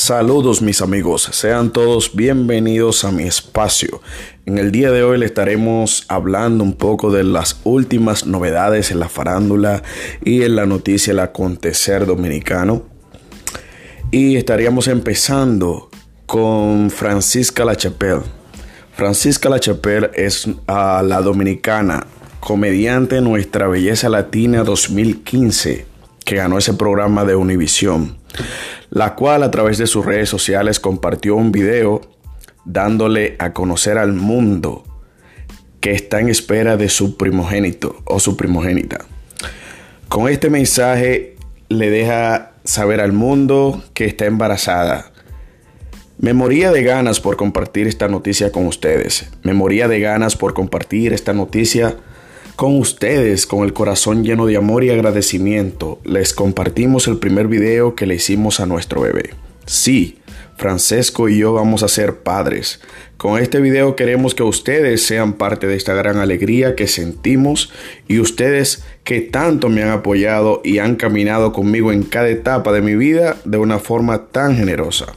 Saludos mis amigos, sean todos bienvenidos a mi espacio. En el día de hoy le estaremos hablando un poco de las últimas novedades en la farándula y en la noticia del acontecer dominicano. Y estaríamos empezando con Francisca Lachapelle. Francisca Lachapelle es a la dominicana, comediante Nuestra Belleza Latina 2015, que ganó ese programa de Univisión la cual a través de sus redes sociales compartió un video dándole a conocer al mundo que está en espera de su primogénito o su primogénita. Con este mensaje le deja saber al mundo que está embarazada. Me moría de ganas por compartir esta noticia con ustedes. Me moría de ganas por compartir esta noticia con ustedes, con el corazón lleno de amor y agradecimiento, les compartimos el primer video que le hicimos a nuestro bebé. Sí, Francesco y yo vamos a ser padres. Con este video queremos que ustedes sean parte de esta gran alegría que sentimos y ustedes que tanto me han apoyado y han caminado conmigo en cada etapa de mi vida de una forma tan generosa.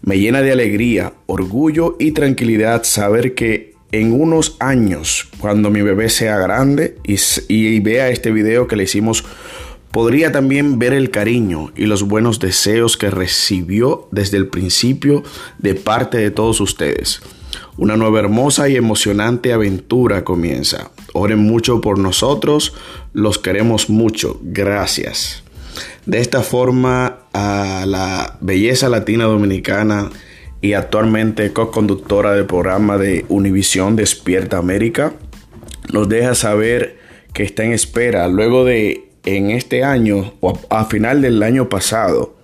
Me llena de alegría, orgullo y tranquilidad saber que en unos años, cuando mi bebé sea grande y, vea este video que le hicimos, podría también ver el cariño y los buenos deseos que recibió desde el principio de parte de todos ustedes. Una nueva hermosa y emocionante aventura comienza. Oren mucho por nosotros, los queremos mucho. Gracias. De esta forma, a la belleza latina dominicana, y actualmente co-conductora del programa de Univisión Despierta América, nos deja saber que está en espera luego de en este año o a, final del año pasado,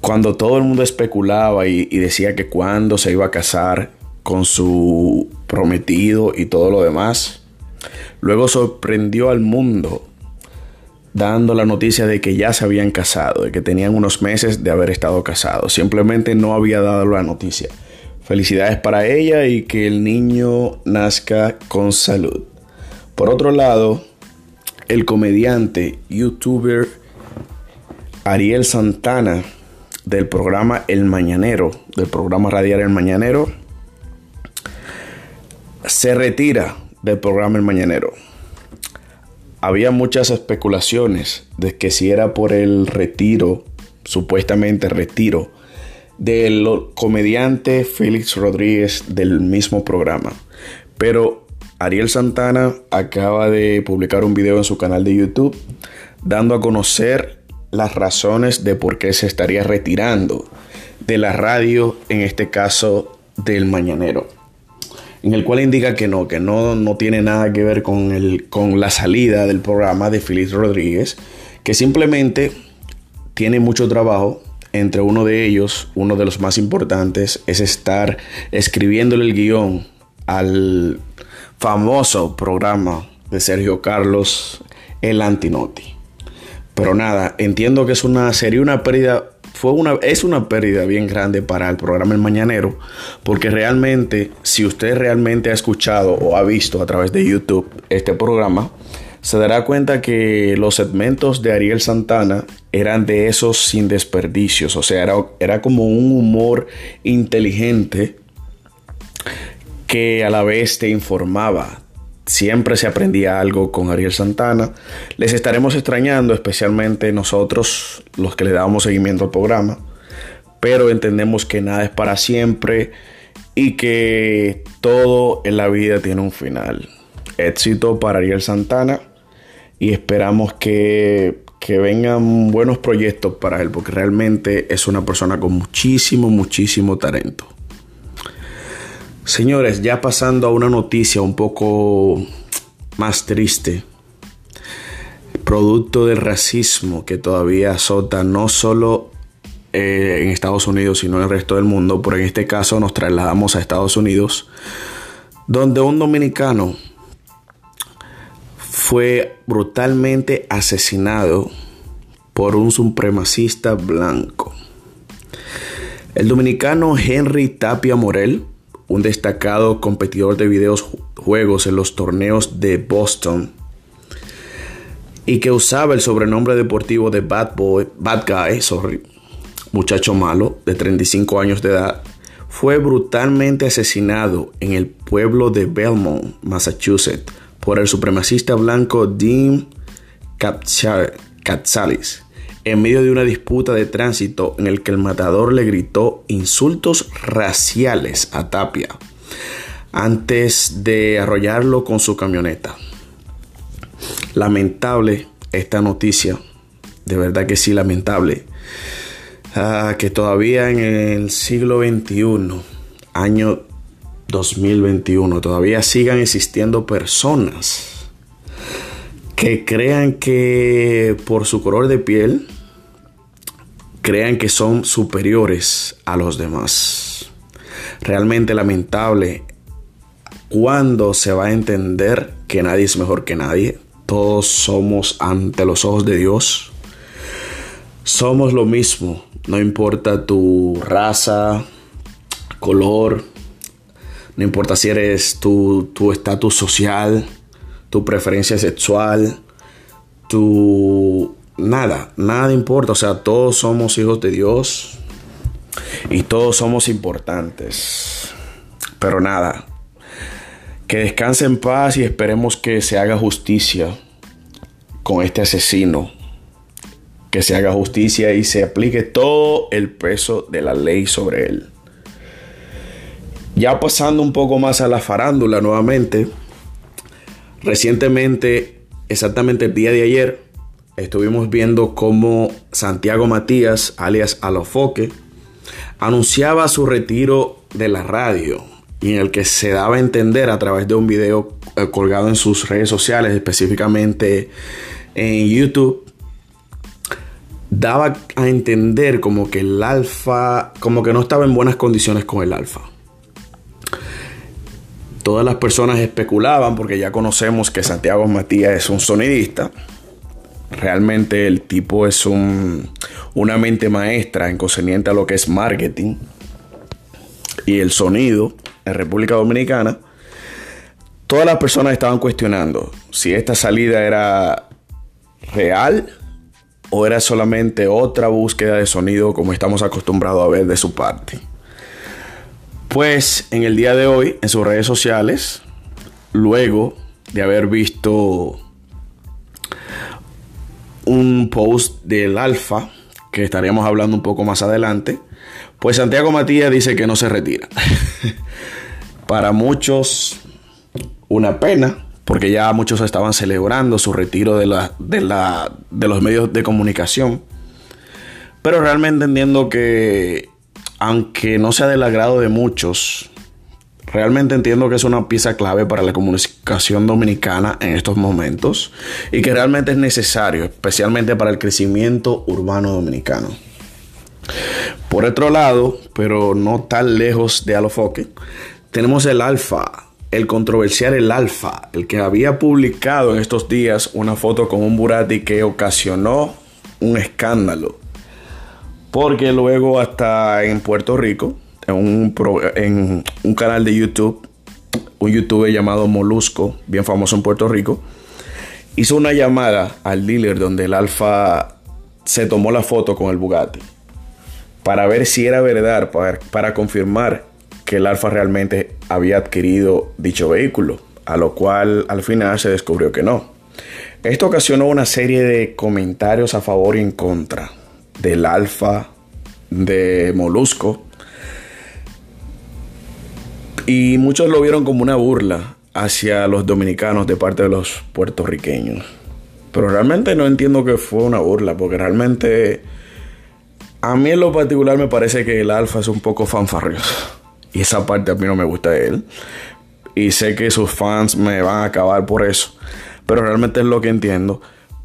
cuando todo el mundo especulaba y, y decía que cuando se iba a casar con su prometido y todo lo demás, luego sorprendió al mundo dando la noticia de que ya se habían casado, de que tenían unos meses de haber estado casados. Simplemente no había dado la noticia. Felicidades para ella y que el niño nazca con salud. Por otro lado, el comediante, youtuber Ariel Santana del programa El Mañanero, del programa radial El Mañanero, se retira del programa El Mañanero había muchas especulaciones de que si era por el retiro, supuestamente retiro, del comediante Félix Rodríguez del mismo programa. Pero Ariel Santana acaba de publicar un video en su canal de YouTube dando a conocer las razones de por qué se estaría retirando de la radio, en este caso del Mañanero en el cual indica que no, que no, no tiene nada que ver con, el, con la salida del programa de Félix Rodríguez, que simplemente tiene mucho trabajo. Entre uno de ellos, uno de los más importantes, es estar escribiéndole el guion al famoso programa de Sergio Carlos, El Antinoti. Pero nada, entiendo que es una, sería una pérdida fue una, es una pérdida bien grande para el programa El Mañanero, porque realmente, si usted realmente ha escuchado o ha visto a través de YouTube este programa, se dará cuenta que los segmentos de Ariel Santana eran de esos sin desperdicios, o sea, era, era como un humor inteligente que a la vez te informaba, Siempre se aprendía algo con Ariel Santana. Les estaremos extrañando, especialmente nosotros, los que le damos seguimiento al programa. Pero entendemos que nada es para siempre y que todo en la vida tiene un final. Éxito para Ariel Santana y esperamos que, que vengan buenos proyectos para él, porque realmente es una persona con muchísimo, muchísimo talento. Señores, ya pasando a una noticia un poco más triste, producto del racismo que todavía azota no solo eh, en Estados Unidos, sino en el resto del mundo, pero en este caso nos trasladamos a Estados Unidos, donde un dominicano fue brutalmente asesinado por un supremacista blanco. El dominicano Henry Tapia Morel, un destacado competidor de videojuegos en los torneos de Boston y que usaba el sobrenombre deportivo de Bad Boy, Bad Guy, sorry, muchacho malo de 35 años de edad, fue brutalmente asesinado en el pueblo de Belmont, Massachusetts, por el supremacista blanco Dean Katsalis, en medio de una disputa de tránsito en el que el matador le gritó insultos raciales a Tapia antes de arrollarlo con su camioneta. Lamentable esta noticia, de verdad que sí, lamentable. Ah, que todavía en el siglo XXI, año 2021, todavía sigan existiendo personas que crean que por su color de piel, crean que son superiores a los demás. Realmente lamentable cuando se va a entender que nadie es mejor que nadie. Todos somos ante los ojos de Dios. Somos lo mismo. No importa tu raza, color, no importa si eres tu estatus social, tu preferencia sexual, tu... Nada, nada importa. O sea, todos somos hijos de Dios y todos somos importantes. Pero nada, que descanse en paz y esperemos que se haga justicia con este asesino. Que se haga justicia y se aplique todo el peso de la ley sobre él. Ya pasando un poco más a la farándula nuevamente. Recientemente, exactamente el día de ayer, estuvimos viendo cómo Santiago Matías, alias Alofoque, anunciaba su retiro de la radio y en el que se daba a entender a través de un video eh, colgado en sus redes sociales, específicamente en YouTube, daba a entender como que el alfa, como que no estaba en buenas condiciones con el alfa. Todas las personas especulaban, porque ya conocemos que Santiago Matías es un sonidista. Realmente el tipo es un, una mente maestra en concerniente a lo que es marketing y el sonido en República Dominicana, todas las personas estaban cuestionando si esta salida era real o era solamente otra búsqueda de sonido como estamos acostumbrados a ver de su parte. Pues en el día de hoy, en sus redes sociales, luego de haber visto un post del Alfa, que estaríamos hablando un poco más adelante, pues Santiago Matías dice que no se retira. Para muchos, una pena, porque ya muchos estaban celebrando su retiro de, la, de, la, de los medios de comunicación. Pero realmente entiendo que, aunque no sea del agrado de muchos, realmente entiendo que es una pieza clave para la comunicación dominicana en estos momentos y que realmente es necesario, especialmente para el crecimiento urbano dominicano. Por otro lado, pero no tan lejos de Alofoque, tenemos el Alfa, el controversial el Alfa, el que había publicado en estos días una foto con un Burati que ocasionó un escándalo. Porque luego hasta en Puerto Rico, en un, en un canal de YouTube, un youtuber llamado Molusco, bien famoso en Puerto Rico, hizo una llamada al dealer donde el Alfa se tomó la foto con el Bugatti para ver si era verdad, para, para confirmar que el Alfa realmente había adquirido dicho vehículo, a lo cual al final se descubrió que no. Esto ocasionó una serie de comentarios a favor y en contra del Alfa de Molusco. Y muchos lo vieron como una burla hacia los dominicanos de parte de los puertorriqueños. Pero realmente no entiendo que fue una burla, porque realmente a mí en lo particular me parece que el alfa es un poco fanfarrioso. Y esa parte a mí no me gusta de él. Y sé que sus fans me van a acabar por eso. Pero realmente es lo que entiendo.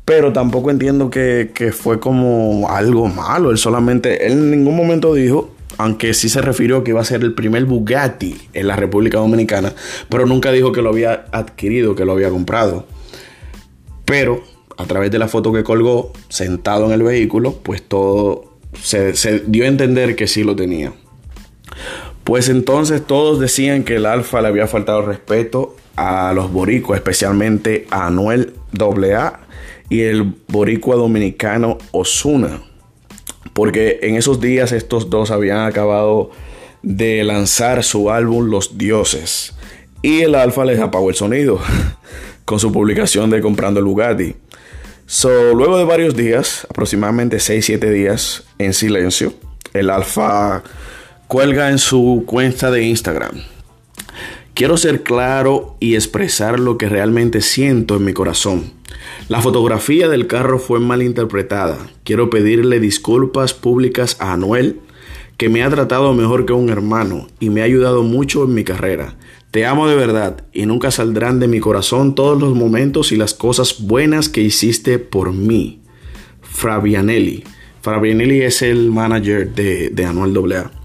Pero tampoco entiendo que, que fue como algo malo. Él solamente, él en ningún momento dijo, aunque sí se refirió que iba a ser el primer Bugatti en la República Dominicana, pero nunca dijo que lo había adquirido, que lo había comprado. Pero a través de la foto que colgó, sentado en el vehículo, pues todo se, dio a entender que sí lo tenía. Pues entonces todos decían que el Alfa le había faltado respeto a los boricuas, especialmente a Anuel AA y el boricua dominicano Osuna. Porque en esos días estos dos habían acabado de lanzar su álbum Los Dioses. Y el Alfa les apagó el sonido con su publicación de Comprando el Bugatti. So, luego de varios días, aproximadamente 6-7 días en silencio, el Alfa cuelga en su cuenta de Instagram. Quiero ser claro y expresar lo que realmente siento en mi corazón. La fotografía del carro fue mal interpretada. Quiero pedirle disculpas públicas a Anuel, que me ha tratado mejor que un hermano y me ha ayudado mucho en mi carrera. Te amo de verdad y nunca saldrán de mi corazón todos los momentos y las cosas buenas que hiciste por mí. Fabianelli. Fabianelli es el manager de, de Anuel AA.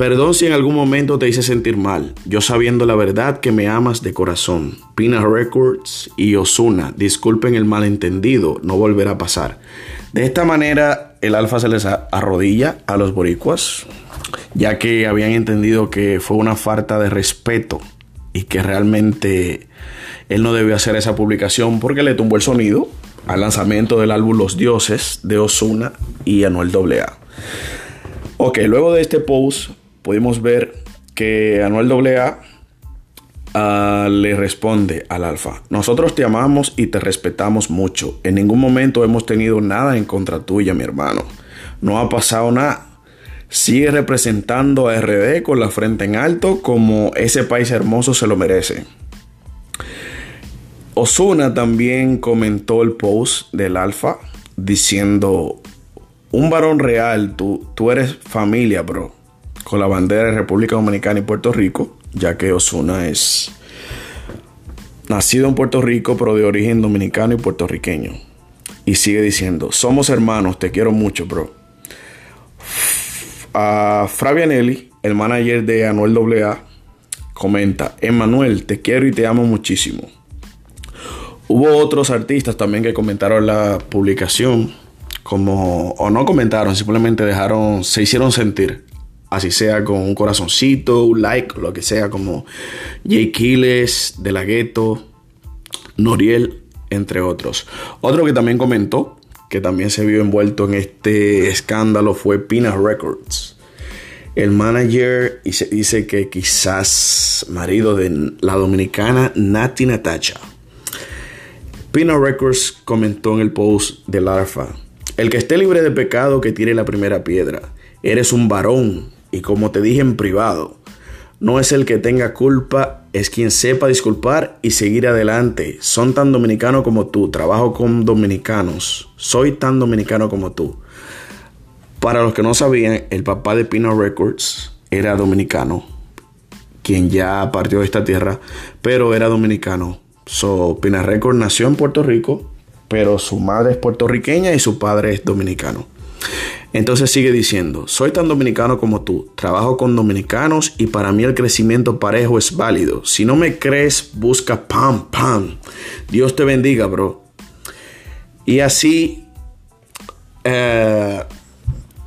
Perdón si en algún momento te hice sentir mal, yo sabiendo la verdad que me amas de corazón. Pina Records y Osuna, disculpen el malentendido, no volverá a pasar. De esta manera, el Alfa se les arrodilla a los boricuas, ya que habían entendido que fue una falta de respeto y que realmente él no debió hacer esa publicación porque le tumbó el sonido al lanzamiento del álbum Los Dioses de Osuna y Anuel AA. Ok, luego de este post pudimos ver que Anuel AA uh, le responde al alfa, nosotros te amamos y te respetamos mucho. En ningún momento hemos tenido nada en contra tuya, mi hermano. No ha pasado nada. Sigue representando a RD con la frente en alto como ese país hermoso se lo merece. Osuna también comentó el post del alfa diciendo, un varón real, tú, tú eres familia, bro con la bandera de República Dominicana y Puerto Rico, ya que Osuna es nacido en Puerto Rico, pero de origen dominicano y puertorriqueño. Y sigue diciendo, somos hermanos, te quiero mucho, bro. A Fabianelli, el manager de Anuel AA, comenta, Emanuel, te quiero y te amo muchísimo. Hubo otros artistas también que comentaron la publicación, como, o no comentaron, simplemente dejaron, se hicieron sentir así sea con un corazoncito, un like, lo que sea, como Jay Kiles, De La Ghetto, Noriel, entre otros. Otro que también comentó, que también se vio envuelto en este escándalo, fue Pina Records. El manager dice que quizás marido de la dominicana Nati Natacha. Pina Records comentó en el post del Alfa, el que esté libre de pecado que tire la primera piedra. Eres un varón, y como te dije en privado, no es el que tenga culpa, es quien sepa disculpar y seguir adelante. Son tan dominicanos como tú, trabajo con dominicanos, soy tan dominicano como tú. Para los que no sabían, el papá de Pino Records era dominicano, quien ya partió de esta tierra, pero era dominicano. So, Pina Records nació en Puerto Rico, pero su madre es puertorriqueña y su padre es dominicano. Entonces sigue diciendo, soy tan dominicano como tú, trabajo con dominicanos y para mí el crecimiento parejo es válido. Si no me crees, busca pam, pam. Dios te bendiga, bro. Y así eh,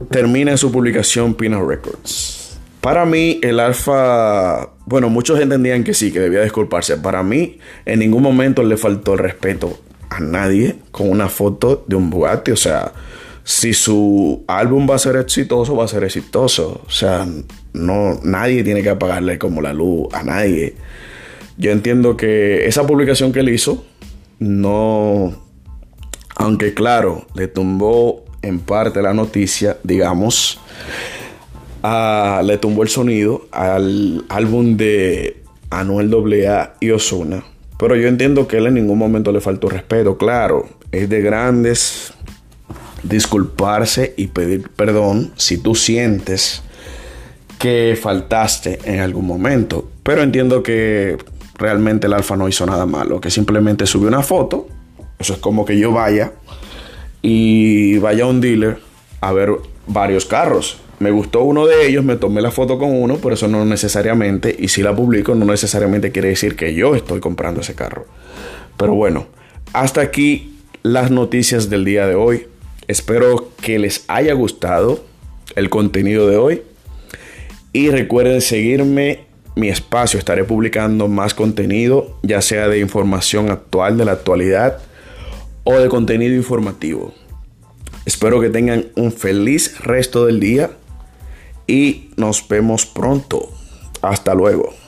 termina su publicación Pina Records. Para mí, el alfa, bueno, muchos entendían que sí, que debía disculparse. Para mí, en ningún momento le faltó el respeto a nadie con una foto de un Bugatti. O sea, si su álbum va a ser exitoso, va a ser exitoso. O sea, no, nadie tiene que apagarle como la luz a nadie. Yo entiendo que esa publicación que él hizo, no, aunque claro, le tumbó en parte la noticia, digamos, le tumbó el sonido al álbum de Anuel AA y Osuna. Pero yo entiendo que él en ningún momento le faltó respeto. Claro, es de grandes disculparse y pedir perdón si tú sientes que faltaste en algún momento. Pero entiendo que realmente el alfa no hizo nada malo, que simplemente subió una foto. Eso es como que yo vaya y vaya a un dealer a ver varios carros. Me gustó uno de ellos, me tomé la foto con uno, pero eso no necesariamente, y si la publico, no necesariamente quiere decir que yo estoy comprando ese carro. Pero bueno, hasta aquí las noticias del día de hoy. Espero que les haya gustado el contenido de hoy. Y recuerden seguirme mi espacio. Estaré publicando más contenido, ya sea de información actual de la actualidad o de contenido informativo. Espero que tengan un feliz resto del día y nos vemos pronto. Hasta luego.